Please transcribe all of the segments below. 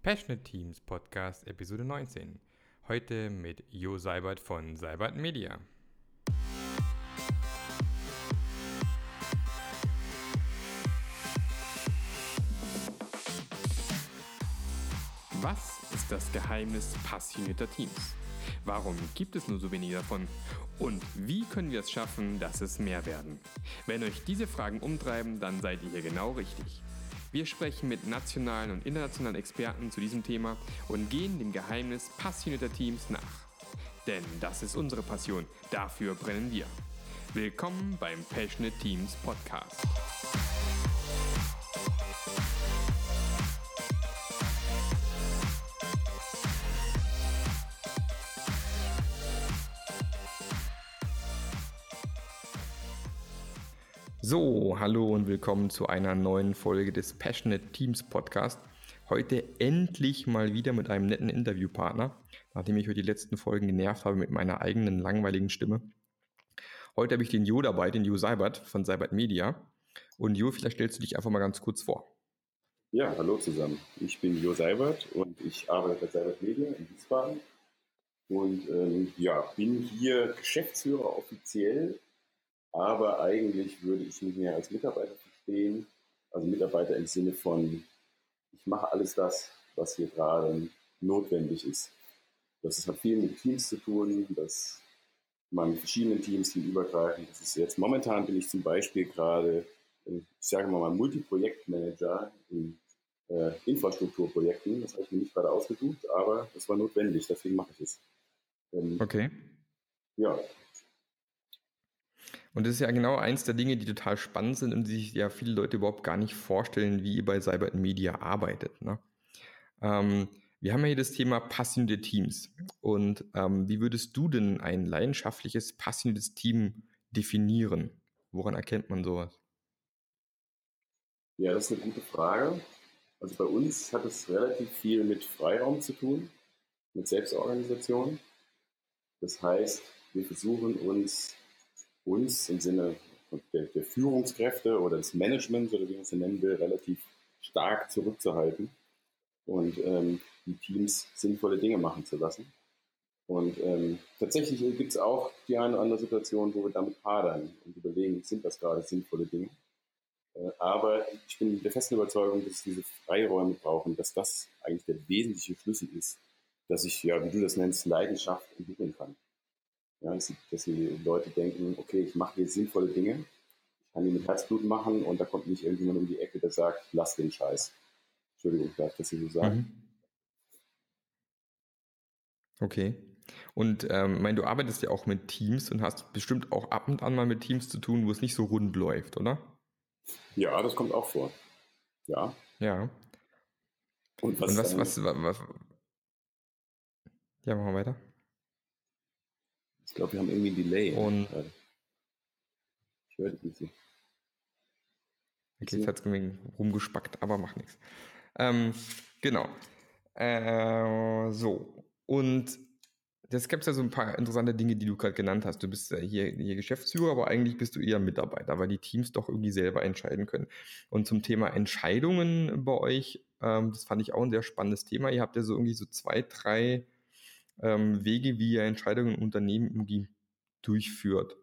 Passionate Teams Podcast Episode 19. Heute mit Jo Seibert von Seibert Media. Was ist das Geheimnis passionierter Teams? Warum gibt es nur so wenige davon? Und wie können wir es schaffen, dass es mehr werden? Wenn euch diese Fragen umtreiben, dann seid ihr hier genau richtig. Wir sprechen mit nationalen und internationalen Experten zu diesem Thema und gehen dem Geheimnis passionierter Teams nach. Denn das ist unsere Passion, dafür brennen wir. Willkommen beim Passionate Teams Podcast. So, hallo und willkommen zu einer neuen Folge des Passionate Teams Podcast. Heute endlich mal wieder mit einem netten Interviewpartner, nachdem ich heute die letzten Folgen genervt habe mit meiner eigenen langweiligen Stimme. Heute habe ich den Jo dabei, den Jo Seibert von Seibert Media. Und Jo, vielleicht stellst du dich einfach mal ganz kurz vor. Ja, hallo zusammen. Ich bin Jo Seibert und ich arbeite bei Seibert Media in Wiesbaden. Und ähm, ja, bin hier Geschäftsführer offiziell aber eigentlich würde ich mich mehr als Mitarbeiter verstehen. Also Mitarbeiter im Sinne von, ich mache alles das, was hier gerade notwendig ist. Das hat viel mit Teams zu tun, dass man verschiedene Teams übergreifen. Das ist jetzt momentan bin ich zum Beispiel gerade, ich sage mal, Multiprojektmanager in äh, Infrastrukturprojekten. Das habe ich mir nicht gerade ausgesucht, aber das war notwendig, deswegen mache ich es. Ähm, okay. Ja, und das ist ja genau eins der Dinge, die total spannend sind und die sich ja viele Leute überhaupt gar nicht vorstellen, wie ihr bei Cyber Media arbeitet. Ne? Ähm, wir haben ja hier das Thema passionierte Teams. Und ähm, wie würdest du denn ein leidenschaftliches, passioniertes Team definieren? Woran erkennt man sowas? Ja, das ist eine gute Frage. Also bei uns hat es relativ viel mit Freiraum zu tun, mit Selbstorganisation. Das heißt, wir versuchen uns uns im Sinne der, der Führungskräfte oder des Managements oder wie man es nennen will, relativ stark zurückzuhalten und ähm, die Teams sinnvolle Dinge machen zu lassen. Und ähm, tatsächlich gibt es auch die eine oder andere Situation, wo wir damit hadern und überlegen, sind das gerade sinnvolle Dinge. Äh, aber ich bin der festen Überzeugung, dass diese Freiräume brauchen, dass das eigentlich der wesentliche Schlüssel ist, dass ich, ja, wie du das nennst, Leidenschaft entwickeln kann. Ja, dass, dass die Leute denken, okay, ich mache hier sinnvolle Dinge, ich kann die mit Herzblut machen und da kommt nicht irgendjemand um die Ecke, der sagt, lass den Scheiß. Entschuldigung, darf ich das hier so sagen? Mhm. Okay. Und ähm, mein, du arbeitest ja auch mit Teams und hast bestimmt auch ab und an mal mit Teams zu tun, wo es nicht so rund läuft, oder? Ja, das kommt auch vor. Ja. Ja. Und was, und was, was, was, was, Ja, machen wir weiter. Ich glaube, wir haben irgendwie ein Delay. Und ich höre dich nicht. Okay, jetzt hat es rumgespackt, aber macht nichts. Ähm, genau. Äh, so. Und das gibt ja so ein paar interessante Dinge, die du gerade genannt hast. Du bist hier, hier Geschäftsführer, aber eigentlich bist du eher Mitarbeiter, weil die Teams doch irgendwie selber entscheiden können. Und zum Thema Entscheidungen bei euch, ähm, das fand ich auch ein sehr spannendes Thema. Ihr habt ja so irgendwie so zwei, drei ähm, Wege, wie ihr Entscheidungen im Unternehmen irgendwie durchführt.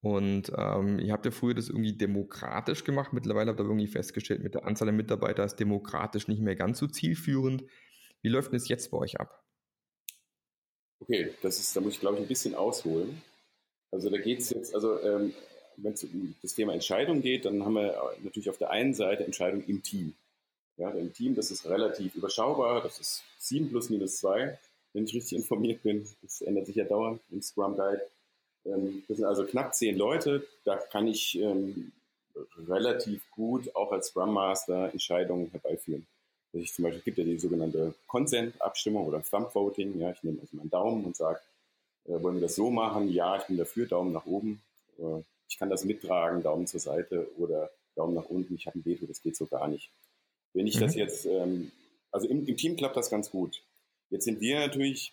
Und ähm, ihr habt ja früher das irgendwie demokratisch gemacht. Mittlerweile habt ihr irgendwie festgestellt, mit der Anzahl der Mitarbeiter ist demokratisch nicht mehr ganz so zielführend. Wie läuft denn das jetzt bei euch ab? Okay, das ist, da muss ich glaube ich ein bisschen ausholen. Also da geht es jetzt, also ähm, wenn es um das Thema Entscheidung geht, dann haben wir natürlich auf der einen Seite Entscheidung im Team. Ja, im Team, das ist relativ überschaubar, das ist 7 plus minus 2, wenn ich richtig informiert bin. Das ändert sich ja dauernd im Scrum Guide. Ähm, das sind also knapp 10 Leute, da kann ich ähm, relativ gut auch als Scrum Master Entscheidungen herbeiführen. Also ich zum Beispiel gibt ja die sogenannte Consent-Abstimmung oder Thumb Voting. Ja, ich nehme also meinen Daumen und sage, äh, wollen wir das so machen? Ja, ich bin dafür, Daumen nach oben. Äh, ich kann das mittragen, Daumen zur Seite oder Daumen nach unten. Ich habe ein Veto, das geht so gar nicht. Wenn ich mhm. das jetzt, ähm, also im, im Team klappt das ganz gut. Jetzt sind wir natürlich,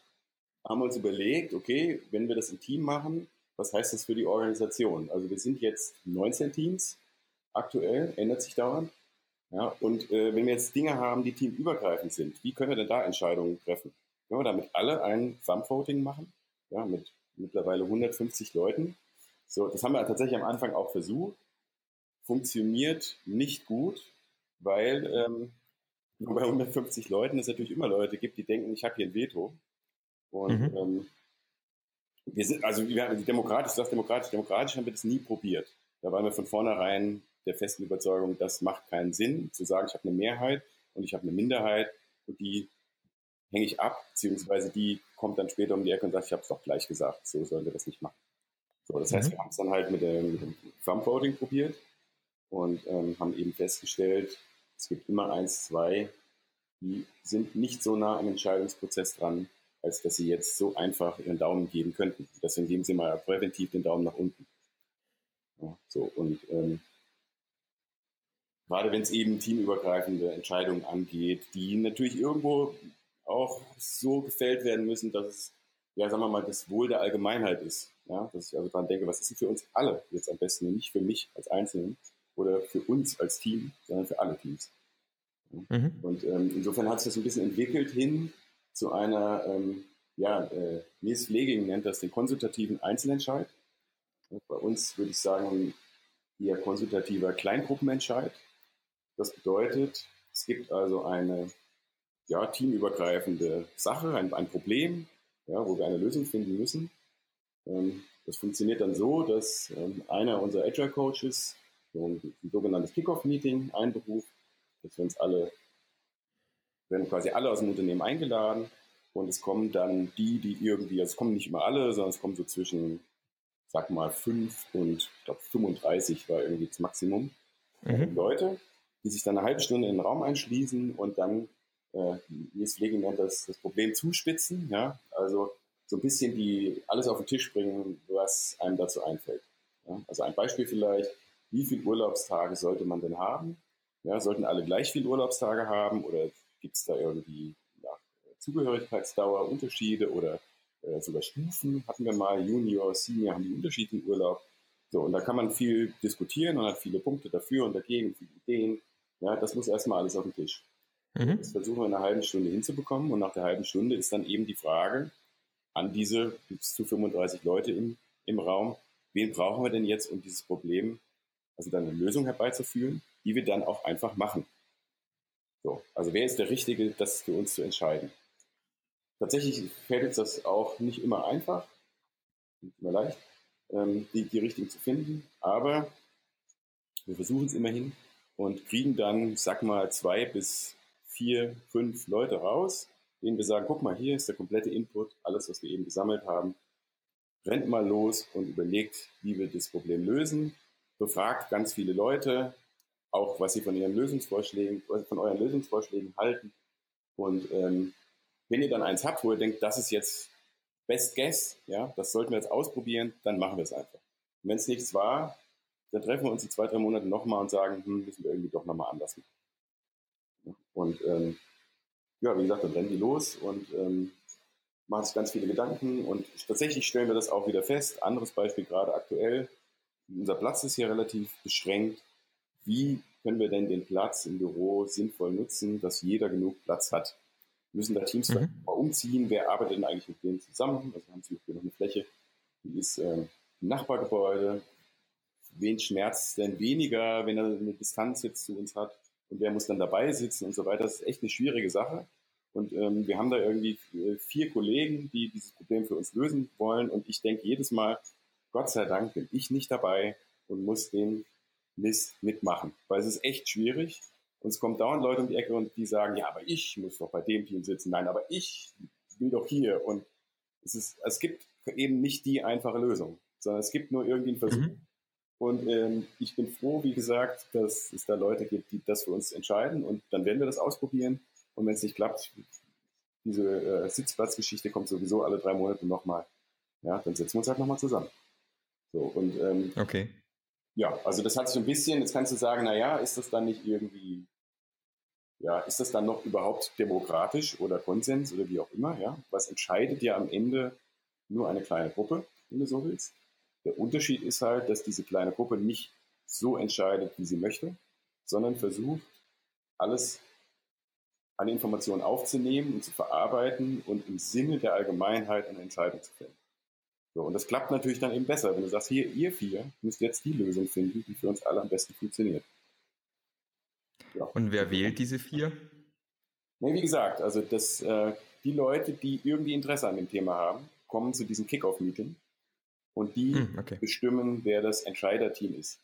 haben uns überlegt, okay, wenn wir das im Team machen, was heißt das für die Organisation? Also wir sind jetzt 19 Teams aktuell, ändert sich dauernd. Ja, und äh, wenn wir jetzt Dinge haben, die teamübergreifend sind, wie können wir denn da Entscheidungen treffen? Können wir damit alle ein Thumb-Voting machen? Ja, mit mittlerweile 150 Leuten. So, das haben wir tatsächlich am Anfang auch versucht. Funktioniert nicht gut, weil ähm, nur bei 150 Leuten es natürlich immer Leute gibt, die denken, ich habe hier ein Veto. Und mhm. ähm, wir sind, also wir haben demokratisch, das demokratisch, demokratisch haben wir das nie probiert. Da waren wir von vornherein der festen Überzeugung, das macht keinen Sinn, zu sagen, ich habe eine Mehrheit und ich habe eine Minderheit und die hänge ich ab, beziehungsweise die kommt dann später um die Ecke und sagt, ich habe es doch gleich gesagt, so sollen wir das nicht machen. So, das mhm. heißt, wir haben es dann halt mit dem, mit dem Thumb Voting probiert und ähm, haben eben festgestellt, es gibt immer eins, zwei, die sind nicht so nah am Entscheidungsprozess dran, als dass sie jetzt so einfach ihren Daumen geben könnten. Deswegen geben sie mal präventiv den Daumen nach unten. Ja, so, und ähm, gerade wenn es eben teamübergreifende Entscheidungen angeht, die natürlich irgendwo auch so gefällt werden müssen, dass es, ja, sagen wir mal, das Wohl der Allgemeinheit ist. Ja, dass ich also daran denke, was ist denn für uns alle jetzt am besten und nicht für mich als Einzelnen oder für uns als Team, sondern für alle Teams. Mhm. Und ähm, insofern hat sich das ein bisschen entwickelt hin zu einer, ähm, ja, äh, Nils Pfleging nennt das den konsultativen Einzelentscheid. Bei uns würde ich sagen, eher konsultativer Kleingruppenentscheid. Das bedeutet, es gibt also eine ja, teamübergreifende Sache, ein, ein Problem, ja, wo wir eine Lösung finden müssen. Ähm, das funktioniert dann so, dass ähm, einer unserer Agile Coaches so ein, ein sogenanntes Kickoff-Meeting einberuft, dass wir uns alle, werden quasi alle aus dem Unternehmen eingeladen und es kommen dann die, die irgendwie, also es kommen nicht immer alle, sondern es kommen so zwischen, sag mal, fünf und ich glaube 35 war irgendwie das Maximum mhm. Leute, die sich dann eine halbe Stunde in den Raum einschließen und dann, äh, Nils Pflege nennt das, das Problem zuspitzen, ja, also so ein bisschen die, alles auf den Tisch bringen, was einem dazu einfällt. Ja? Also ein Beispiel vielleicht, wie viele Urlaubstage sollte man denn haben? Ja, sollten alle gleich viele Urlaubstage haben oder gibt es da irgendwie ja, Zugehörigkeitsdauer, Unterschiede oder äh, sogar Stufen? Hatten wir mal Junior, Senior haben die unterschiedlichen Urlaub. So, und da kann man viel diskutieren und hat viele Punkte dafür und dagegen, viele Ideen. Ja, das muss erstmal alles auf den Tisch. Mhm. Das versuchen wir in einer halben Stunde hinzubekommen und nach der halben Stunde ist dann eben die Frage an diese bis zu 35 Leute im, im Raum, wen brauchen wir denn jetzt, um dieses Problem, also dann eine Lösung herbeizuführen, die wir dann auch einfach machen. So, also wer ist der Richtige, das für uns zu entscheiden? Tatsächlich fällt uns das auch nicht immer einfach, nicht immer leicht, ähm, die, die richtigen zu finden, aber wir versuchen es immerhin und kriegen dann, sag mal, zwei bis vier, fünf Leute raus, denen wir sagen, guck mal, hier ist der komplette Input, alles, was wir eben gesammelt haben. Rennt mal los und überlegt, wie wir das Problem lösen. Befragt ganz viele Leute, auch was sie von ihren Lösungsvorschlägen, von euren Lösungsvorschlägen halten. Und ähm, wenn ihr dann eins habt, wo ihr denkt, das ist jetzt Best Guess, ja, das sollten wir jetzt ausprobieren, dann machen wir es einfach. wenn es nichts war, dann treffen wir uns in zwei, drei Monaten nochmal und sagen, hm, müssen wir irgendwie doch nochmal anders machen. Und ähm, ja, wie gesagt, dann rennen die los und ähm, machen sich ganz viele Gedanken und tatsächlich stellen wir das auch wieder fest. Anderes Beispiel gerade aktuell. Unser Platz ist hier relativ beschränkt. Wie können wir denn den Platz im Büro sinnvoll nutzen, dass jeder genug Platz hat? Müssen da Teams mhm. mal umziehen? Wer arbeitet denn eigentlich mit denen zusammen? Also wir haben zum Beispiel noch eine Fläche, die ist äh, ein Nachbargebäude. Wen schmerzt es denn weniger, wenn er eine Distanz jetzt zu uns hat? und wer muss dann dabei sitzen und so weiter. Das ist echt eine schwierige Sache. Und ähm, wir haben da irgendwie äh, vier Kollegen, die dieses Problem für uns lösen wollen. Und ich denke jedes Mal, Gott sei Dank bin ich nicht dabei und muss den Mist mitmachen. Weil es ist echt schwierig. Und es kommen dauernd Leute um die Ecke und die sagen, ja, aber ich muss doch bei dem Team sitzen. Nein, aber ich will doch hier. Und es, ist, es gibt eben nicht die einfache Lösung, sondern es gibt nur irgendwie einen Versuch. Mhm. Und ähm, ich bin froh, wie gesagt, dass es da Leute gibt, die das für uns entscheiden. Und dann werden wir das ausprobieren. Und wenn es nicht klappt, diese äh, Sitzplatzgeschichte kommt sowieso alle drei Monate nochmal. Ja, dann setzen wir uns halt nochmal zusammen. So, und ähm, okay. ja, also das hat sich so ein bisschen, jetzt kannst du sagen, naja, ist das dann nicht irgendwie, ja, ist das dann noch überhaupt demokratisch oder Konsens oder wie auch immer, ja? Was entscheidet ja am Ende nur eine kleine Gruppe, wenn du so willst. Der Unterschied ist halt, dass diese kleine Gruppe nicht so entscheidet, wie sie möchte, sondern versucht, alles an Informationen aufzunehmen und zu verarbeiten und im Sinne der Allgemeinheit eine Entscheidung zu fällen. So, und das klappt natürlich dann eben besser, wenn du sagst, hier, ihr vier müsst jetzt die Lösung finden, die für uns alle am besten funktioniert. Ja. Und wer wählt diese vier? Nee, wie gesagt, also das, äh, die Leute, die irgendwie Interesse an dem Thema haben, kommen zu diesem Kickoff-Meeting und die hm, okay. bestimmen, wer das Entscheiderteam ist.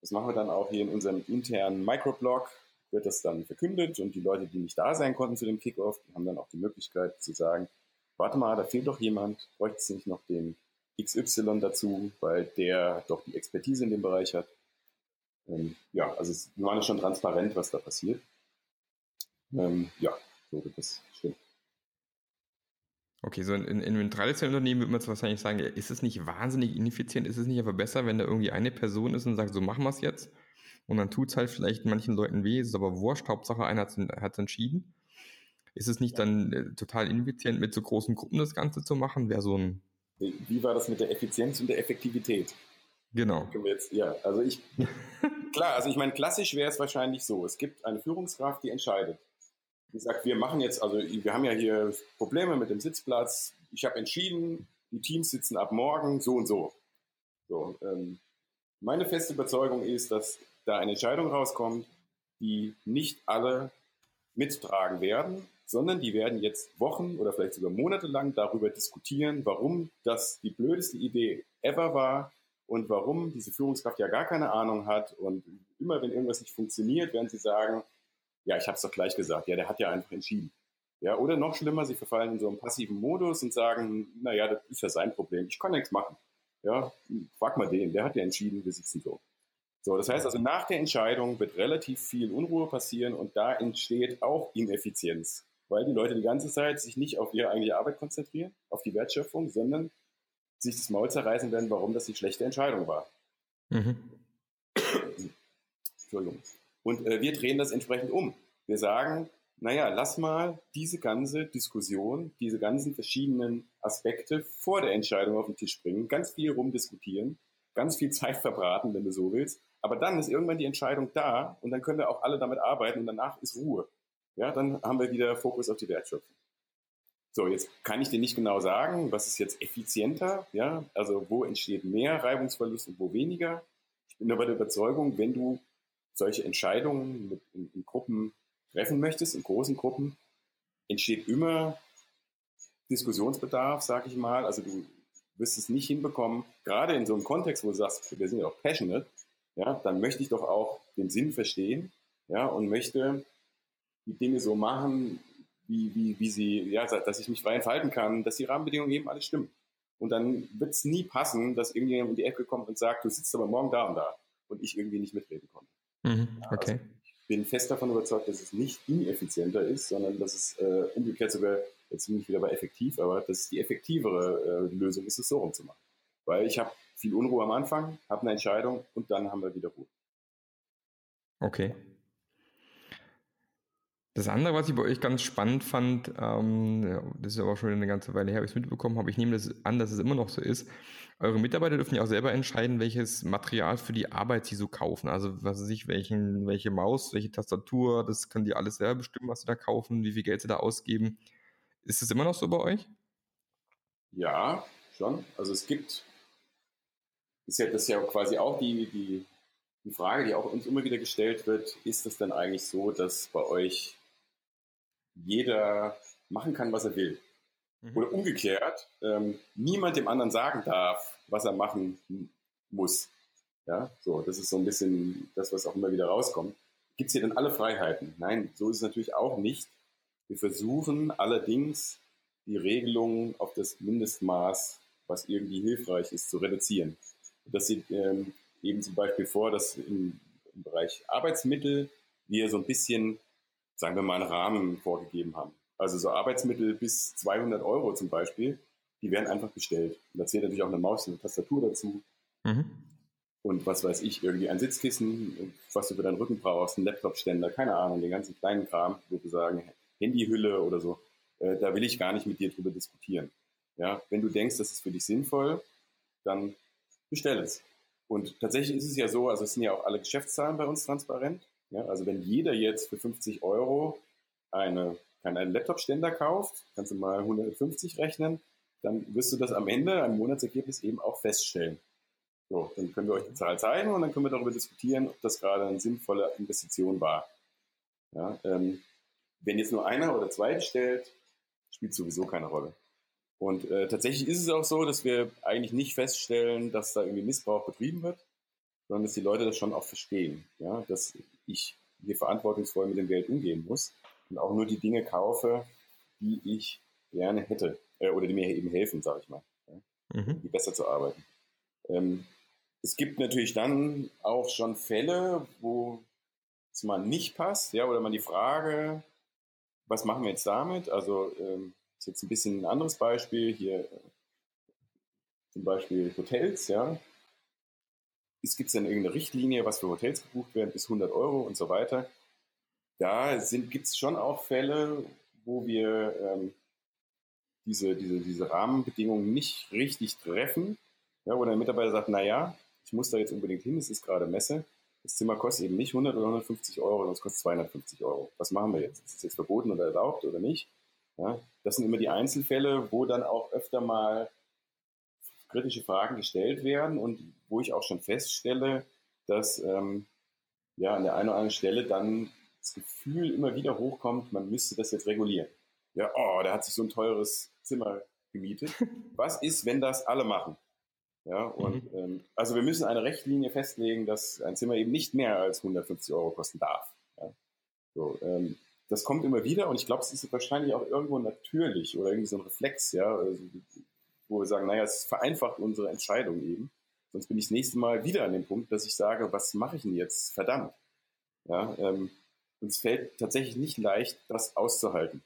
Das machen wir dann auch hier in unserem internen Microblog, wird das dann verkündet und die Leute, die nicht da sein konnten zu dem Kickoff, die haben dann auch die Möglichkeit zu sagen, warte mal, da fehlt doch jemand, bräuchte es nicht noch den XY dazu, weil der doch die Expertise in dem Bereich hat. Ähm, ja, also es war schon transparent, was da passiert. Ähm, ja, so wird das stimmt. Okay, so in, in, in einem traditionellen Unternehmen würde man jetzt wahrscheinlich sagen, ist es nicht wahnsinnig ineffizient? Ist es nicht aber besser, wenn da irgendwie eine Person ist und sagt, so machen wir es jetzt? Und dann tut es halt vielleicht manchen Leuten weh, ist aber wurscht, Hauptsache einer hat es entschieden. Ist es nicht dann äh, total ineffizient, mit so großen Gruppen das Ganze zu machen? Wäre so ein. Wie war das mit der Effizienz und der Effektivität? Genau. Jetzt, ja, also ich, klar, also ich meine, klassisch wäre es wahrscheinlich so. Es gibt eine Führungskraft, die entscheidet. Die sagt, wir machen jetzt, also wir haben ja hier Probleme mit dem Sitzplatz. Ich habe entschieden, die Teams sitzen ab morgen so und so. So, ähm, meine feste Überzeugung ist, dass da eine Entscheidung rauskommt, die nicht alle mittragen werden, sondern die werden jetzt Wochen oder vielleicht sogar Monate lang darüber diskutieren, warum das die blödeste Idee ever war und warum diese Führungskraft ja gar keine Ahnung hat. Und immer wenn irgendwas nicht funktioniert, werden sie sagen, ja, ich habe es doch gleich gesagt, ja, der hat ja einfach entschieden. Ja, oder noch schlimmer, sie verfallen in so einen passiven Modus und sagen, naja, das ist ja sein Problem, ich kann nichts machen. Ja, frag mal den, der hat ja entschieden, wir sitzen so. So, das heißt also, nach der Entscheidung wird relativ viel Unruhe passieren und da entsteht auch Ineffizienz, weil die Leute die ganze Zeit sich nicht auf ihre eigentliche Arbeit konzentrieren, auf die Wertschöpfung, sondern sich das Maul zerreißen werden, warum das die schlechte Entscheidung war. Mhm. Entschuldigung. Und äh, wir drehen das entsprechend um. Wir sagen, naja, lass mal diese ganze Diskussion, diese ganzen verschiedenen Aspekte vor der Entscheidung auf den Tisch bringen, ganz viel rumdiskutieren, ganz viel Zeit verbraten, wenn du so willst, aber dann ist irgendwann die Entscheidung da und dann können wir auch alle damit arbeiten und danach ist Ruhe. Ja, dann haben wir wieder Fokus auf die Wertschöpfung. So, jetzt kann ich dir nicht genau sagen, was ist jetzt effizienter, ja, also wo entsteht mehr Reibungsverlust und wo weniger. Ich bin aber der Überzeugung, wenn du solche Entscheidungen mit, in, in Gruppen treffen möchtest, in großen Gruppen, entsteht immer Diskussionsbedarf, sag ich mal. Also du wirst es nicht hinbekommen, gerade in so einem Kontext, wo du sagst, wir sind ja auch passionate, ja, dann möchte ich doch auch den Sinn verstehen, ja, und möchte die Dinge so machen, wie, wie, wie sie, ja, dass ich mich frei entfalten kann, dass die Rahmenbedingungen eben alles stimmen. Und dann wird es nie passen, dass irgendjemand um die Ecke kommt und sagt, du sitzt aber morgen da und da und ich irgendwie nicht mitreden konnte. Mhm, okay. Also ich bin fest davon überzeugt, dass es nicht ineffizienter ist, sondern dass es äh, umgekehrt sogar, jetzt bin ich wieder bei effektiv, aber dass es die effektivere äh, Lösung ist, es so rumzumachen. Weil ich habe viel Unruhe am Anfang, habe eine Entscheidung und dann haben wir wieder Ruhe. Okay. Das andere, was ich bei euch ganz spannend fand, ähm, das ist aber schon eine ganze Weile her, habe ich es mitbekommen habe, ich nehme das an, dass es immer noch so ist. Eure Mitarbeiter dürfen ja auch selber entscheiden, welches Material für die Arbeit sie so kaufen. Also was weiß ich, welchen, welche Maus, welche Tastatur, das können die alles selber bestimmen, was sie da kaufen, wie viel Geld sie da ausgeben. Ist das immer noch so bei euch? Ja, schon. Also es gibt ist ja, das ist ja quasi auch die, die, die Frage, die auch uns immer wieder gestellt wird, ist es denn eigentlich so, dass bei euch jeder machen kann, was er will? Mhm. Oder umgekehrt, ähm, niemand dem anderen sagen darf, was er machen muss. Ja, so, das ist so ein bisschen das, was auch immer wieder rauskommt. Gibt es hier denn alle Freiheiten? Nein, so ist es natürlich auch nicht. Wir versuchen allerdings, die Regelungen auf das Mindestmaß, was irgendwie hilfreich ist, zu reduzieren. Das sieht ähm, eben zum Beispiel vor, dass im, im Bereich Arbeitsmittel wir so ein bisschen, sagen wir mal, einen Rahmen vorgegeben haben. Also so Arbeitsmittel bis 200 Euro zum Beispiel, die werden einfach bestellt. Und da zählt natürlich auch eine Maus, eine Tastatur dazu. Mhm. Und was weiß ich, irgendwie ein Sitzkissen, was du für deinen Rücken brauchst, ein Laptopständer, keine Ahnung, den ganzen kleinen Kram, wo wir sagen, Handyhülle oder so. Äh, da will ich gar nicht mit dir drüber diskutieren. Ja, wenn du denkst, das ist für dich sinnvoll, dann bestell es. Und tatsächlich ist es ja so, also es sind ja auch alle Geschäftszahlen bei uns transparent. Ja, also wenn jeder jetzt für 50 Euro eine, kann einen Laptop-Ständer kauft, kannst du mal 150 rechnen, dann wirst du das am Ende, am Monatsergebnis eben auch feststellen. So, dann können wir euch die Zahl zeigen und dann können wir darüber diskutieren, ob das gerade eine sinnvolle Investition war. Ja, ähm, wenn jetzt nur einer oder zwei bestellt, spielt sowieso keine Rolle. Und äh, tatsächlich ist es auch so, dass wir eigentlich nicht feststellen, dass da irgendwie Missbrauch betrieben wird, sondern dass die Leute das schon auch verstehen, ja, dass ich hier verantwortungsvoll mit dem Geld umgehen muss und auch nur die Dinge kaufe, die ich gerne hätte äh, oder die mir eben helfen, sage ich mal, ja, mhm. die besser zu arbeiten. Ähm, es gibt natürlich dann auch schon Fälle, wo es mal nicht passt, ja, oder man die Frage, was machen wir jetzt damit? Also ähm, ist jetzt ein bisschen ein anderes Beispiel hier, äh, zum Beispiel Hotels, ja. Es gibt dann irgendeine Richtlinie, was für Hotels gebucht werden, bis 100 Euro und so weiter. Da gibt es schon auch Fälle, wo wir ähm, diese, diese, diese Rahmenbedingungen nicht richtig treffen, ja, wo der Mitarbeiter sagt, naja, ich muss da jetzt unbedingt hin, es ist gerade Messe. Das Zimmer kostet eben nicht 100 oder 150 Euro, sondern es kostet 250 Euro. Was machen wir jetzt? Ist es jetzt verboten oder erlaubt oder nicht? Ja, das sind immer die Einzelfälle, wo dann auch öfter mal kritische Fragen gestellt werden und wo ich auch schon feststelle, dass ähm, ja an der einen oder anderen Stelle dann das Gefühl immer wieder hochkommt, man müsste das jetzt regulieren. Ja, oh, da hat sich so ein teures Zimmer gemietet. Was ist, wenn das alle machen? Ja, und mhm. ähm, also wir müssen eine Rechtlinie festlegen, dass ein Zimmer eben nicht mehr als 150 Euro kosten darf. Ja. So, ähm, das kommt immer wieder und ich glaube, es ist wahrscheinlich auch irgendwo natürlich oder irgendwie so ein Reflex, ja, also, wo wir sagen, naja, es vereinfacht unsere Entscheidung eben. Sonst bin ich das nächste Mal wieder an dem Punkt, dass ich sage, was mache ich denn jetzt? Verdammt. Ja, ähm, und es fällt tatsächlich nicht leicht, das auszuhalten.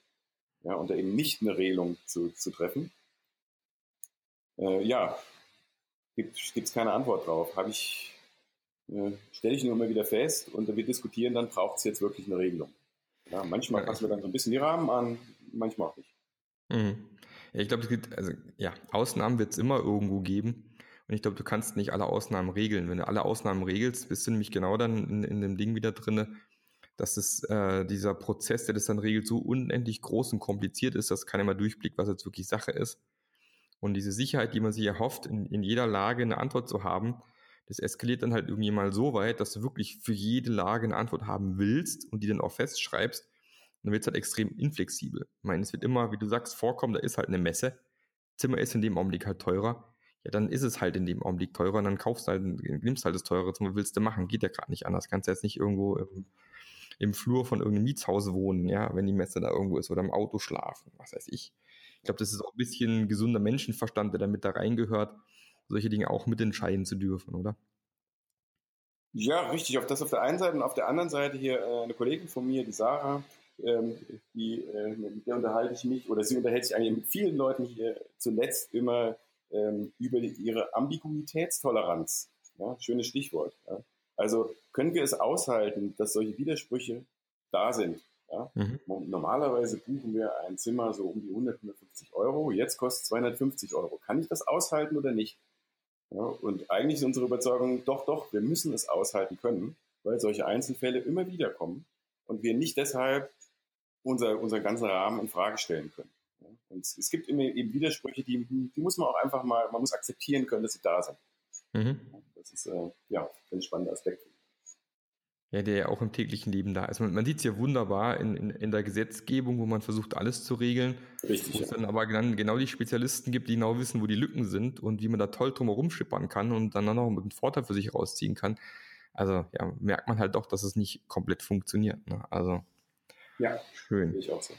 Ja, und da eben nicht eine Regelung zu, zu treffen. Äh, ja, gibt es keine Antwort drauf. Habe ich, äh, stelle ich nur immer wieder fest und wir diskutieren, dann braucht es jetzt wirklich eine Regelung. Ja, manchmal passen wir dann so ein bisschen die Rahmen an, manchmal auch nicht. Mhm. Ja, ich glaube, es gibt, also ja, Ausnahmen wird es immer irgendwo geben. Und ich glaube, du kannst nicht alle Ausnahmen regeln. Wenn du alle Ausnahmen regelst, bist du nämlich genau dann in, in dem Ding wieder drin, dass es äh, dieser Prozess, der das dann regelt, so unendlich groß und kompliziert ist, dass keiner mal durchblickt, was jetzt wirklich Sache ist. Und diese Sicherheit, die man sich erhofft, in, in jeder Lage eine Antwort zu haben, das eskaliert dann halt irgendwie mal so weit, dass du wirklich für jede Lage eine Antwort haben willst und die dann auch festschreibst. Dann wird es halt extrem inflexibel. Ich meine, es wird immer, wie du sagst, vorkommen, da ist halt eine Messe. Zimmer ist in dem Augenblick halt teurer. Ja, dann ist es halt in dem Augenblick teurer und dann kaufst halt, nimmst halt das teure Zimmer, willst du machen. Geht ja gerade nicht anders. Kannst jetzt nicht irgendwo im, im Flur von irgendeinem Mietshaus wohnen, ja, wenn die Messe da irgendwo ist oder im Auto schlafen, was weiß ich. Ich glaube, das ist auch ein bisschen gesunder Menschenverstand, der damit da reingehört, solche Dinge auch mitentscheiden zu dürfen, oder? Ja, richtig. Auf das auf der einen Seite und auf der anderen Seite hier äh, eine Kollegin von mir, die Sarah, ähm, die, äh, mit der unterhalte ich mich, oder sie unterhält sich eigentlich mit vielen Leuten hier zuletzt immer ähm, über ihre Ambiguitätstoleranz. Ja, schönes Stichwort. Ja. Also können wir es aushalten, dass solche Widersprüche da sind? Ja? Mhm. Normalerweise buchen wir ein Zimmer so um die 100, 150 Euro. Jetzt kostet es 250 Euro. Kann ich das aushalten oder nicht? Ja, und eigentlich ist unsere Überzeugung, doch, doch, wir müssen es aushalten können, weil solche Einzelfälle immer wieder kommen und wir nicht deshalb unser, unser ganzen Rahmen in Frage stellen können. Ja, und es gibt immer eben Widersprüche, die, die muss man auch einfach mal, man muss akzeptieren können, dass sie da sind. Mhm. Das ist äh, ja ein spannender Aspekt. Ja, der ja auch im täglichen Leben da ist. Man, man sieht es ja wunderbar in, in, in der Gesetzgebung, wo man versucht, alles zu regeln. Richtig. Wo es dann aber dann genau die Spezialisten gibt, die genau wissen, wo die Lücken sind und wie man da toll drum herum schippern kann und dann noch einen Vorteil für sich rausziehen kann. Also ja, merkt man halt doch, dass es nicht komplett funktioniert. Ne? Also ja, schön. Ich auch so.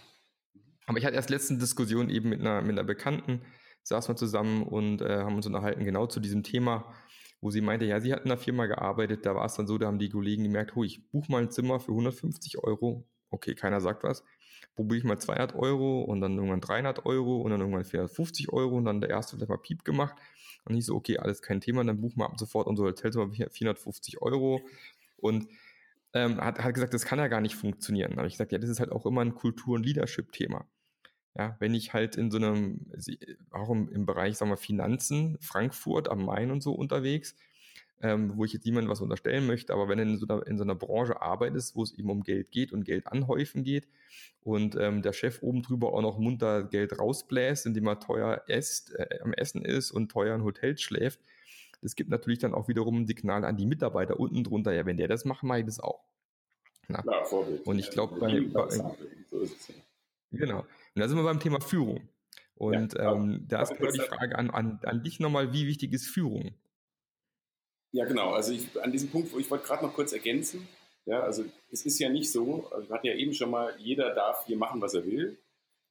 Aber ich hatte erst letzte Diskussion eben mit einer, mit einer Bekannten, saßen wir zusammen und äh, haben uns unterhalten genau zu diesem Thema wo sie meinte, ja, sie hat in einer Firma gearbeitet, da war es dann so, da haben die Kollegen gemerkt, oh, ich buche mal ein Zimmer für 150 Euro. Okay, keiner sagt was. Probiere ich mal 200 Euro und dann irgendwann 300 Euro und dann irgendwann 450 Euro und dann der erste vielleicht mal Piep gemacht. Und ich so, okay, alles kein Thema, dann buchen wir ab sofort unser Hotelzimmer 450 Euro. Und ähm, hat, hat gesagt, das kann ja gar nicht funktionieren. Habe ich gesagt, ja, das ist halt auch immer ein Kultur- und Leadership-Thema. Ja, wenn ich halt in so einem, auch im, im Bereich, sagen wir, Finanzen, Frankfurt am Main und so unterwegs, ähm, wo ich jetzt niemandem was unterstellen möchte, aber wenn du in so, einer, in so einer Branche arbeitest, wo es eben um Geld geht und Geld anhäufen geht und ähm, der Chef oben drüber auch noch munter Geld rausbläst, indem er teuer esst, äh, am Essen ist und teuer in Hotels schläft, das gibt natürlich dann auch wiederum ein Signal an die Mitarbeiter unten drunter, ja, wenn der das macht, mache ich das auch. Na. Ja, Vorbild. Und ich glaube, bei, bei, so ist es ja. Genau. Und da sind wir beim Thema Führung. Und ja, ähm, da ist die Frage an, an, an dich nochmal, wie wichtig ist Führung? Ja, genau. Also ich, an diesem Punkt, wo ich wollte gerade noch kurz ergänzen. Ja, also es ist ja nicht so, also wir hatten ja eben schon mal, jeder darf hier machen, was er will,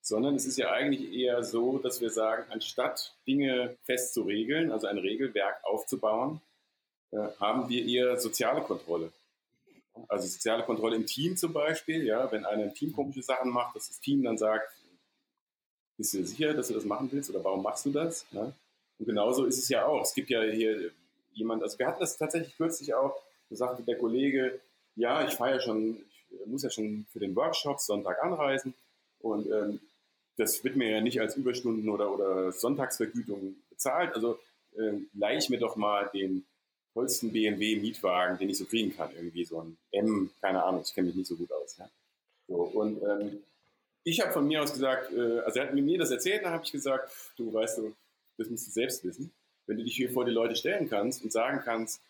sondern es ist ja eigentlich eher so, dass wir sagen, anstatt Dinge fest zu regeln, also ein Regelwerk aufzubauen, äh, haben wir eher soziale Kontrolle. Also soziale Kontrolle im Team zum Beispiel, ja, wenn einer im Team komische Sachen macht, dass das Team dann sagt, bist du dir sicher, dass du das machen willst oder warum machst du das? Ja? Und genauso ist es ja auch. Es gibt ja hier jemand, also wir hatten das tatsächlich kürzlich auch, da sagte der Kollege, ja, ich fahre ja schon, ich muss ja schon für den Workshop Sonntag anreisen und ähm, das wird mir ja nicht als Überstunden oder, oder Sonntagsvergütung bezahlt. Also ähm, leih ich mir doch mal den tollsten BMW-Mietwagen, den ich so kriegen kann. Irgendwie so ein M, keine Ahnung, ich kenne mich nicht so gut aus. Ja? So, und ähm, ich habe von mir aus gesagt, äh, also er hat mir das erzählt, dann habe ich gesagt, du weißt du, das musst du selbst wissen wenn du dich hier vor die Leute stellen kannst und sagen kannst,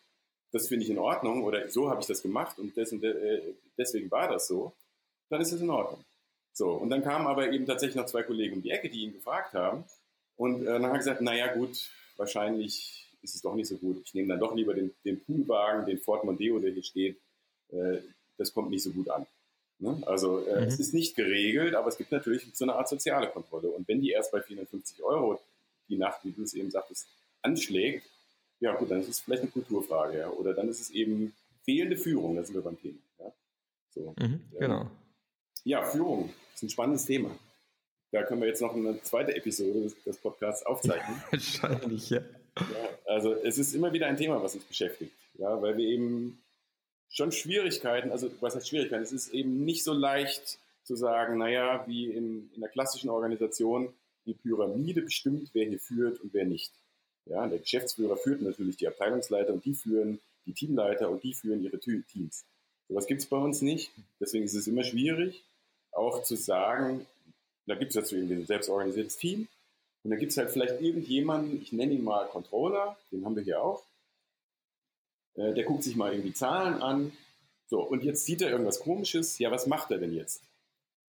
das finde ich in Ordnung oder so habe ich das gemacht und äh, deswegen war das so, dann ist es in Ordnung. So, und dann kamen aber eben tatsächlich noch zwei Kollegen um die Ecke, die ihn gefragt haben. Und äh, dann hat er gesagt, naja gut, wahrscheinlich ist es doch nicht so gut. Ich nehme dann doch lieber den, den Poolwagen, den Ford Mondeo, der hier steht. Äh, das kommt nicht so gut an. Ne? Also äh, mhm. es ist nicht geregelt, aber es gibt natürlich so eine Art soziale Kontrolle. Und wenn die erst bei 450 Euro die Nacht, wie du es eben sagtest, anschlägt, ja gut, dann ist es vielleicht eine Kulturfrage, ja. Oder dann ist es eben fehlende Führung, da sind wir beim Thema. Ja? So, mhm, genau. Ja, Führung ist ein spannendes Thema. Da können wir jetzt noch eine zweite Episode des, des Podcasts aufzeichnen. Wahrscheinlich, ja. ja. Also es ist immer wieder ein Thema, was uns beschäftigt, ja, weil wir eben schon Schwierigkeiten, also was heißt Schwierigkeiten? Es ist eben nicht so leicht zu sagen, naja, wie in, in der klassischen Organisation, die Pyramide bestimmt, wer hier führt und wer nicht. Ja, der Geschäftsführer führt natürlich die Abteilungsleiter und die führen die Teamleiter und die führen ihre Teams. Sowas gibt es bei uns nicht. Deswegen ist es immer schwierig, auch zu sagen, da gibt es dazu irgendwie ein selbstorganisiertes Team. Und da gibt es halt vielleicht irgendjemanden, ich nenne ihn mal Controller, den haben wir hier auch. Äh, der guckt sich mal irgendwie Zahlen an. So, und jetzt sieht er irgendwas komisches. Ja, was macht er denn jetzt?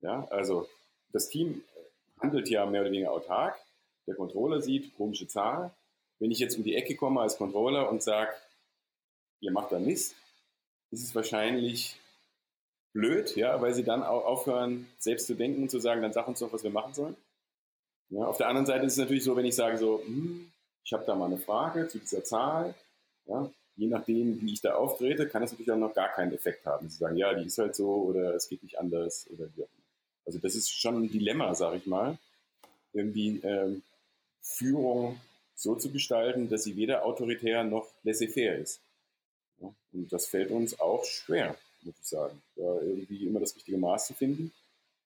Ja, also das Team handelt ja mehr oder weniger autark. Der Controller sieht komische Zahlen wenn ich jetzt um die Ecke komme als Controller und sage, ihr macht da Mist, ist es wahrscheinlich blöd, ja, weil sie dann auch aufhören, selbst zu denken und zu sagen, dann sag uns doch, was wir machen sollen. Ja, auf der anderen Seite ist es natürlich so, wenn ich sage so, hm, ich habe da mal eine Frage zu dieser Zahl, ja, je nachdem, wie ich da auftrete, kann das natürlich auch noch gar keinen Effekt haben. Sie sagen, ja, die ist halt so oder es geht nicht anders oder wie auch immer. Also das ist schon ein Dilemma, sage ich mal. Irgendwie ähm, Führung so zu gestalten, dass sie weder autoritär noch laissez-faire ist. Ja, und das fällt uns auch schwer, muss ich sagen, da irgendwie immer das richtige Maß zu finden.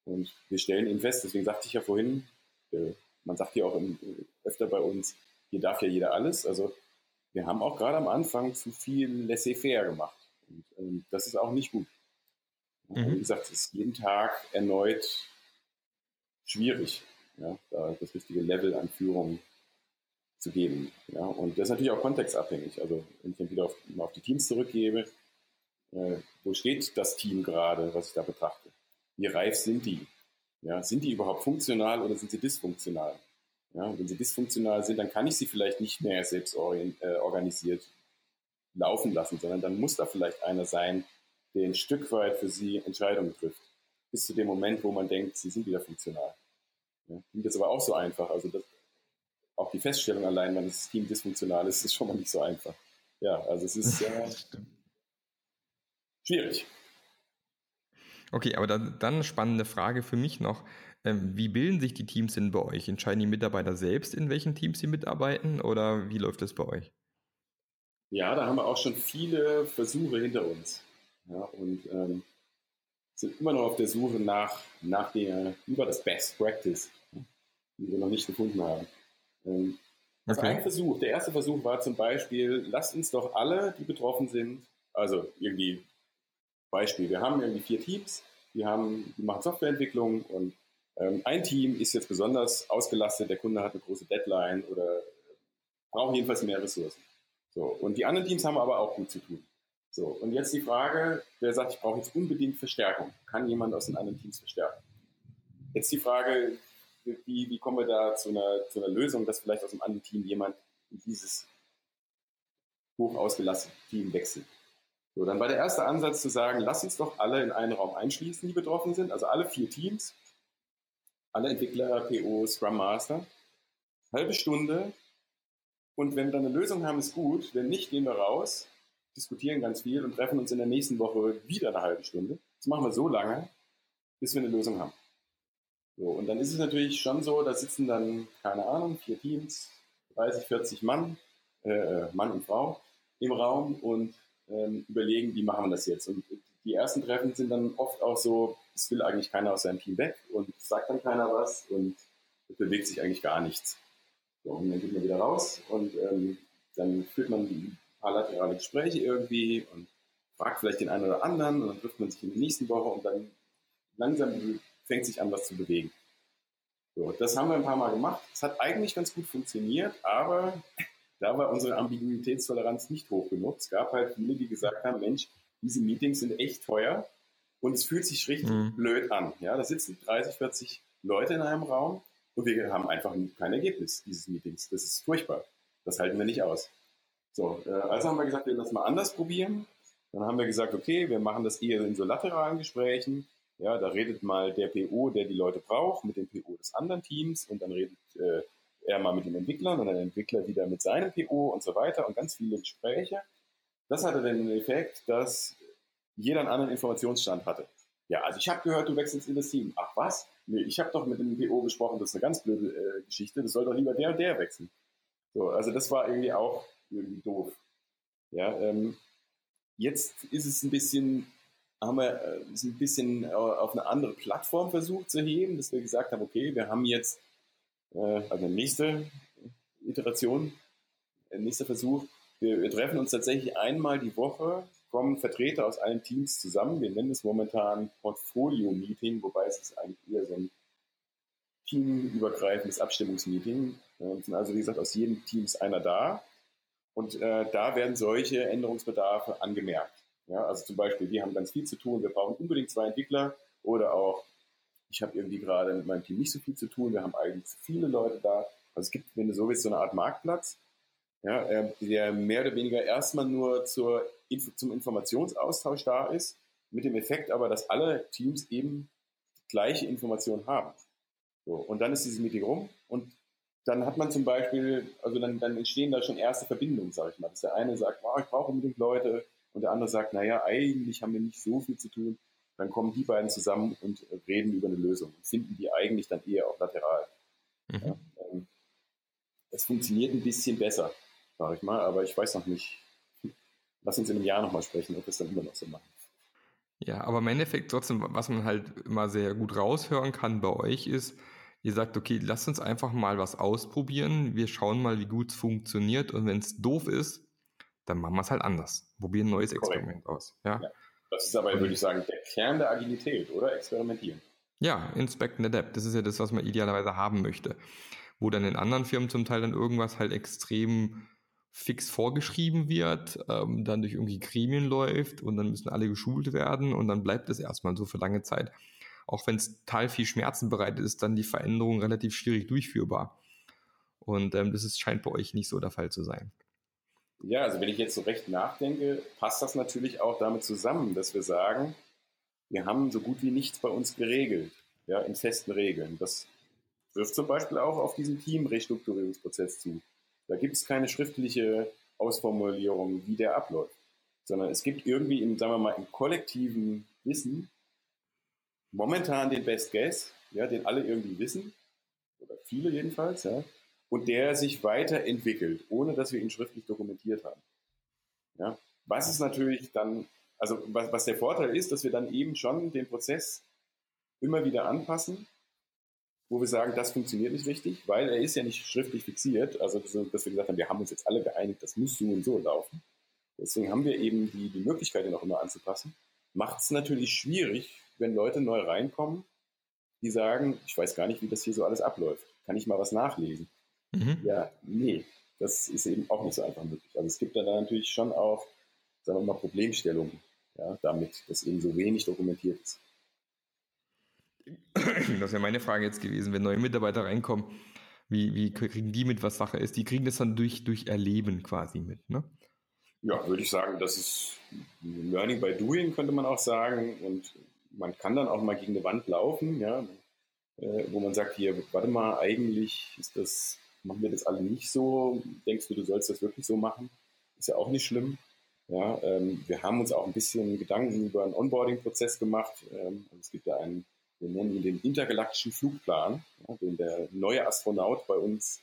Und wir stellen eben fest, deswegen sagte ich ja vorhin, äh, man sagt ja auch im, öfter bei uns, hier darf ja jeder alles. Also wir haben auch gerade am Anfang zu viel laissez-faire gemacht. Und ähm, das ist auch nicht gut. Mhm. Wie gesagt, es ist jeden Tag erneut schwierig, ja, da das richtige Level an Führung zu geben. Ja? Und das ist natürlich auch kontextabhängig. Also wenn ich dann wieder auf, auf die Teams zurückgebe, äh, wo steht das Team gerade, was ich da betrachte? Wie reif sind die? Ja, sind die überhaupt funktional oder sind sie dysfunktional? Ja, wenn sie dysfunktional sind, dann kann ich sie vielleicht nicht mehr selbst äh, organisiert laufen lassen, sondern dann muss da vielleicht einer sein, der ein Stück weit für sie Entscheidungen trifft. Bis zu dem Moment, wo man denkt, sie sind wieder funktional. Ja, klingt das aber auch so einfach. Also das, auch die Feststellung allein, wenn das Team dysfunktional ist, ist schon mal nicht so einfach. Ja, also es ist äh, schwierig. Okay, aber dann, dann eine spannende Frage für mich noch. Ähm, wie bilden sich die Teams denn bei euch? Entscheiden die Mitarbeiter selbst, in welchen Teams sie mitarbeiten oder wie läuft das bei euch? Ja, da haben wir auch schon viele Versuche hinter uns. Ja, und ähm, sind immer noch auf der Suche nach, nach der, über das Best Practice, die wir noch nicht gefunden haben. Ähm, Also okay. ein Versuch, der erste Versuch war zum Beispiel, lasst uns doch alle, die betroffen sind, also irgendwie Beispiel, wir haben irgendwie vier Teams, die haben, die machen Softwareentwicklung und ähm, ein Team ist jetzt besonders ausgelastet, der Kunde hat eine große Deadline oder braucht jedenfalls mehr Ressourcen. So, und die anderen Teams haben aber auch gut zu tun. So, und jetzt die Frage, wer sagt, ich brauche jetzt unbedingt Verstärkung? Kann jemand aus den anderen Teams verstärken? Jetzt die Frage, wie, wie kommen wir da zu einer, zu einer Lösung, dass vielleicht aus dem anderen Team jemand in dieses hoch ausgelastete Team wechselt? So, dann war der erste Ansatz zu sagen, lass uns doch alle in einen Raum einschließen, die betroffen sind, also alle vier Teams, alle Entwickler, PO, Scrum Master, halbe Stunde. Und wenn wir dann eine Lösung haben, ist gut. Wenn nicht, gehen wir raus, diskutieren ganz viel und treffen uns in der nächsten Woche wieder eine halbe Stunde. Das machen wir so lange, bis wir eine Lösung haben. So, und dann ist es natürlich schon so, da sitzen dann, keine Ahnung, vier Teams, 30, 40 Mann, äh, äh, Mann und Frau im Raum und ähm, überlegen, wie machen wir das jetzt. Und die ersten Treffen sind dann oft auch so, es will eigentlich keiner aus seinem Team weg und sagt dann keiner was und es bewegt sich eigentlich gar nichts. So, und dann geht man wieder raus und ähm, dann führt man ein paar laterale Gespräche irgendwie und fragt vielleicht den einen oder anderen und dann trifft man sich in der nächsten Woche und dann langsam fängt sich an, was zu bewegen. So, das haben wir ein paar Mal gemacht. Es hat eigentlich ganz gut funktioniert, aber da war unsere Ambiguitätstoleranz nicht hoch genug. Es gab halt viele, die gesagt haben, Mensch, diese Meetings sind echt teuer und es fühlt sich richtig mhm. blöd an. Ja, da sitzen 30, 40 Leute in einem Raum und wir haben einfach kein Ergebnis dieses Meetings. Das ist furchtbar. Das halten wir nicht aus. So, äh, also haben wir gesagt, wir lassen mal anders probieren. Dann haben wir gesagt, okay, wir machen das eher in so lateralen Gesprächen. Ja, da redet mal der PO, der die Leute braucht, mit dem PO des anderen Teams und dann redet äh, er mal mit den Entwicklern und der Entwickler wieder mit seinem PO und so weiter und ganz viele Gespräche. Das hatte den Effekt, dass jeder einen anderen Informationsstand hatte. Ja, also ich habe gehört, du wechselst in das Team. Ach was? Nee, ich habe doch mit dem PO gesprochen, das ist eine ganz blöde äh, Geschichte, das soll doch lieber der und der wechseln. So, also das war irgendwie auch irgendwie doof. Ja, ähm, jetzt ist es ein bisschen, haben wir äh, ein bisschen äh, auf eine andere Plattform versucht zu heben, dass wir gesagt haben, okay, wir haben jetzt also nächste Iteration, nächster Versuch, wir, wir, treffen uns tatsächlich einmal die Woche, kommen Vertreter aus allen Teams zusammen. Wir nennen es momentan Portfolio-Meeting, wobei es ist eigentlich eher so ein teamübergreifendes Abstimmungsmeeting. Äh, sind also, wie gesagt, aus jedem Team ist einer da. Und äh, da werden solche Änderungsbedarfe angemerkt. Ja, also zum Beispiel, wir haben ganz viel zu tun, wir brauchen unbedingt zwei Entwickler oder auch, ich habe irgendwie gerade mit meinem Team nicht so viel zu tun, wir haben eigentlich zu viele Leute da. Also es gibt, wenn du so willst, so eine Art Marktplatz, ja, äh, der mehr oder weniger erstmal nur zur, zum Informationsaustausch da ist, mit dem Effekt aber, dass alle Teams eben gleiche Information haben. So, und dann ist dieses Meeting rum und dann hat man zum Beispiel, also dann, dann entstehen da schon erste Verbindungen, sage ich mal. Dass der eine sagt, oh, ich brauche unbedingt Leute und der andere sagt, naja, eigentlich haben wir nicht so viel zu tun. Dann kommen die beiden zusammen und reden über eine Lösung und finden die eigentlich dann eher auch lateral. Mhm. Ja, ähm, das funktioniert ein bisschen besser sage ich mal. Aber ich weiß noch nicht. Lass uns in einem Jahr nochmal sprechen, ob wir es dann immer noch so machen. Ja, aber im Endeffekt trotzdem, was man halt immer sehr gut raushören kann bei euch ist, ihr sagt, okay, lasst uns einfach mal was ausprobieren. Wir schauen mal, wie gut es funktioniert. Und wenn es doof ist, dann machen wir es halt anders. Probieren ein neues Experiment Korrekt. aus. Ja? ja? Das ist aber, würde ich sagen, der Kern der Agilität, oder? Experimentieren. Ja, Inspect and Adapt. Das ist ja das, was man idealerweise haben möchte. Wo dann in anderen Firmen zum Teil dann irgendwas halt extrem fix vorgeschrieben wird, ähm, dann durch irgendwie Gremien läuft und dann müssen alle geschult werden und dann bleibt es erstmal so für lange Zeit. Auch wenn es total viel Schmerzen bereitet, ist dann die Veränderung relativ schwierig durchführbar. Und ähm, das ist, scheint bei euch nicht so der Fall zu sein. Ja, also wenn ich jetzt so recht nachdenke, passt das natürlich auch damit zusammen, dass wir sagen, wir haben so gut wie nichts bei uns geregelt, ja, in festen Regeln. Das wirft zum Beispiel auch auf diesen Team-Restrukturierungsprozess zu. Da gibt es keine schriftliche Ausformulierung, wie der abläuft, sondern es gibt irgendwie im, sagen wir mal, im kollektiven Wissen momentan den Best Guess, ja, den alle irgendwie wissen, oder viele jedenfalls, ja, und der sich weiterentwickelt, ohne dass wir ihn schriftlich dokumentiert haben. Ja, was ist natürlich dann, also was, was der Vorteil ist, dass wir dann eben schon den Prozess immer wieder anpassen wo wir sagen, das funktioniert nicht richtig, weil er ist ja nicht schriftlich fixiert. Also, dass wir gesagt haben, wir haben uns jetzt alle geeinigt, das muss so und so laufen. Deswegen haben wir eben die, die Möglichkeit, ihn auch immer anzupassen. Macht es natürlich schwierig, wenn Leute neu reinkommen, die sagen, ich weiß gar nicht, wie das hier so alles abläuft. Kann ich mal was nachlesen? Mhm. Ja, nee, das ist eben auch nicht so einfach möglich. Also es gibt da natürlich schon auch, sagen wir mal, Problemstellungen, ja, damit, dass eben so wenig dokumentiert ist. Das wäre meine Frage jetzt gewesen, wenn neue Mitarbeiter reinkommen, wie, wie kriegen die mit, was Sache ist? Die kriegen das dann durch, durch Erleben quasi mit, ne? Ja, würde ich sagen, das ist Learning by Doing, könnte man auch sagen. Und man kann dann auch mal gegen eine Wand laufen, ja, äh, wo man sagt, hier, warte mal, eigentlich ist das, machen wir das alle nicht so. Denkst du, du sollst das wirklich so machen? Ist ja auch nicht schlimm. Ja, ähm, wir haben uns auch ein bisschen Gedanken über einen Onboarding-Prozess gemacht. Ähm, also es gibt da einen wir nennen ihn den intergalaktischen Flugplan, ja, den der neue Astronaut bei uns,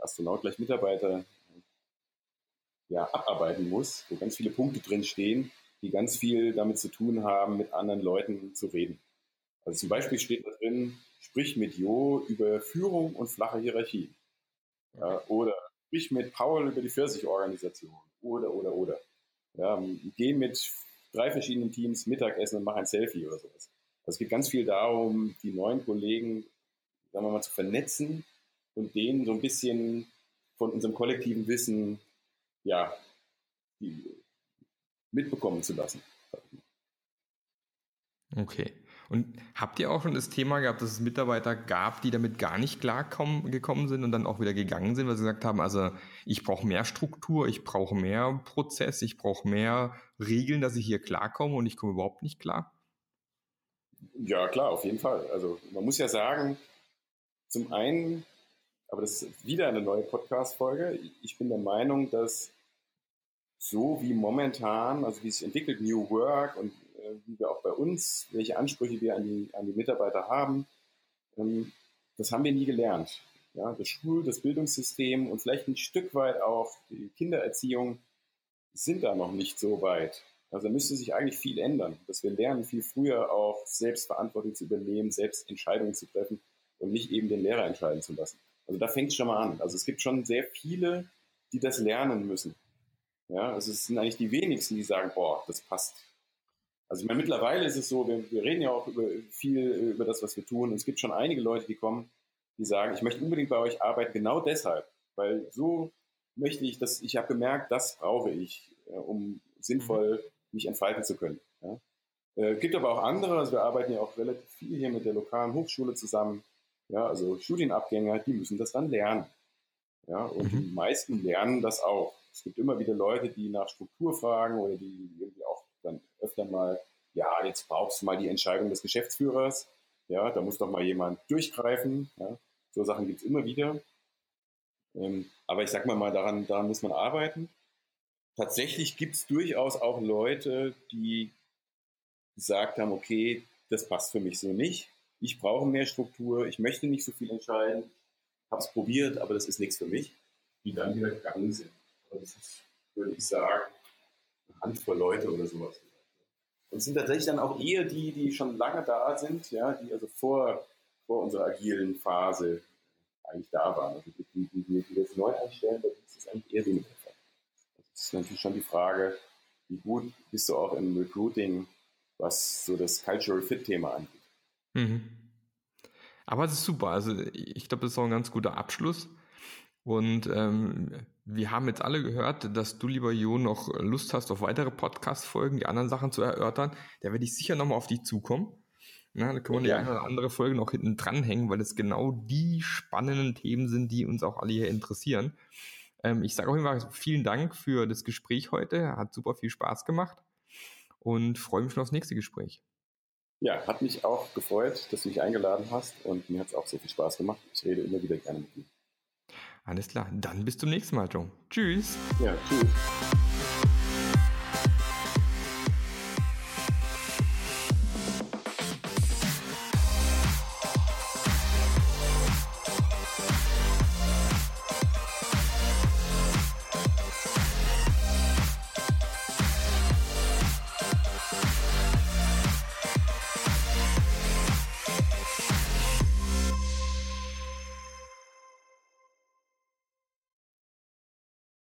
Astronaut gleich Mitarbeiter, ja, abarbeiten muss, wo ganz viele Punkte drin stehen, die ganz viel damit zu tun haben, mit anderen Leuten zu reden. Also zum Beispiel steht da drin, sprich mit Jo über Führung und flache Hierarchie. Ja, oder sprich mit Paul über die Pfirsichorganisation. Oder, oder, oder. Ja, geh mit drei verschiedenen Teams Mittagessen und mach ein Selfie oder sowas. Also es geht ganz viel darum, die neuen Kollegen, sagen wir mal, zu vernetzen und denen so ein bisschen von unserem kollektiven Wissen, ja, mitbekommen zu lassen. Okay. Und habt ihr auch schon das Thema gehabt, dass es Mitarbeiter gab, die damit gar nicht klargekommen sind und dann auch wieder gegangen sind, weil sie gesagt haben, also ich brauche mehr Struktur, ich brauche mehr Prozess, ich brauche mehr Regeln, dass ich hier klarkomme und ich komme überhaupt nicht klar? Ja, klar, auf jeden Fall. Also man muss ja sagen, zum einen, aber das ist wieder eine neue Podcast-Folge. Ich bin der Meinung, dass so wie momentan, also wie es entwickelt, New Work und wie wir auch bei uns, welche Ansprüche wir an die, an die Mitarbeiter haben, ähm, das haben wir nie gelernt. Ja, das Schul-, das Bildungssystem und vielleicht ein Stück weit auch die Kindererziehung sind da noch nicht so weit. Also müsste sich eigentlich viel ändern, dass wir lernen, viel früher auch selbst Verantwortung zu übernehmen, selbst Entscheidungen zu treffen und nicht eben den Lehrer entscheiden zu lassen. Also da fängt es schon mal an. Also es gibt schon sehr viele, die das lernen müssen. Ja, also es sind eigentlich die wenigsten, die sagen, boah, das passt. Also ich meine, mittlerweile ist es so, wir, wir reden ja auch über viel über das, was wir tun. Und es gibt schon einige Leute, die kommen, die sagen, ich möchte unbedingt bei euch arbeiten, genau deshalb, weil so möchte ich, dass ich habe gemerkt, das brauche ich, um sinnvoll mich entfalten zu können. Ja. Äh, gibt aber auch andere, also wir arbeiten ja auch relativ viel hier mit der lokalen Hochschule zusammen. Ja, also Studienabgänger, die müssen das dann lernen. Ja, und mhm. die meisten lernen das auch. Es gibt immer wieder Leute, die nach Struktur fragen oder die irgendwie auch dann öfter mal, ja, jetzt brauchst du mal die Entscheidung des Geschäftsführers. Ja, da muss doch mal jemand durchgreifen. Ja. So Sachen gibt es immer wieder. Ähm, aber ich sag mal mal, daran, daran muss man arbeiten tatsächlich gibt es durchaus auch Leute, die gesagt haben, okay, das passt für mich so nicht. Ich brauche mehr Struktur, ich möchte nicht so viel entscheiden, habe es probiert, aber das ist nichts für mich, die dann wieder gegangen sind. Aber das ist, würde ich sagen, Handvoll Leute oder sowas. Und sind tatsächlich dann auch eher die, die schon lange da sind, ja, die also vor, vor unserer agilen Phase eigentlich da waren. Also die, die, die, die jetzt neu einstellen, das ist eigentlich eher so eine ist natürlich schon die Frage, wie gut bist du auch im Recruiting, was so das Cultural Fit Thema angeht. Mhm. Aber es ist super. Also ich glaube, das ist auch ein ganz guter Abschluss. Und ähm, wir haben jetzt alle gehört, dass du, lieber Jo, noch Lust hast auf weitere Podcast-Folgen, die anderen Sachen zu erörtern. Da werde ich sicher nochmal auf dich zukommen. Na, da können wir ja. die eine oder andere Folge noch hinten dranhängen, weil es genau die spannenden Themen sind, die uns auch alle hier interessieren. Ähm, ich sage auf jeden Fall vielen Dank für das Gespräch heute. Hat super viel Spaß gemacht und freue mich schon aufs nächste Gespräch. Ja, hat mich auch gefreut, dass du mich eingeladen hast und mir hat es auch sehr viel Spaß gemacht. Ich rede immer wieder gerne mit dir. Alles klar, dann bis zum nächsten Mal, Joe. Tschüss. Ja, tschüss.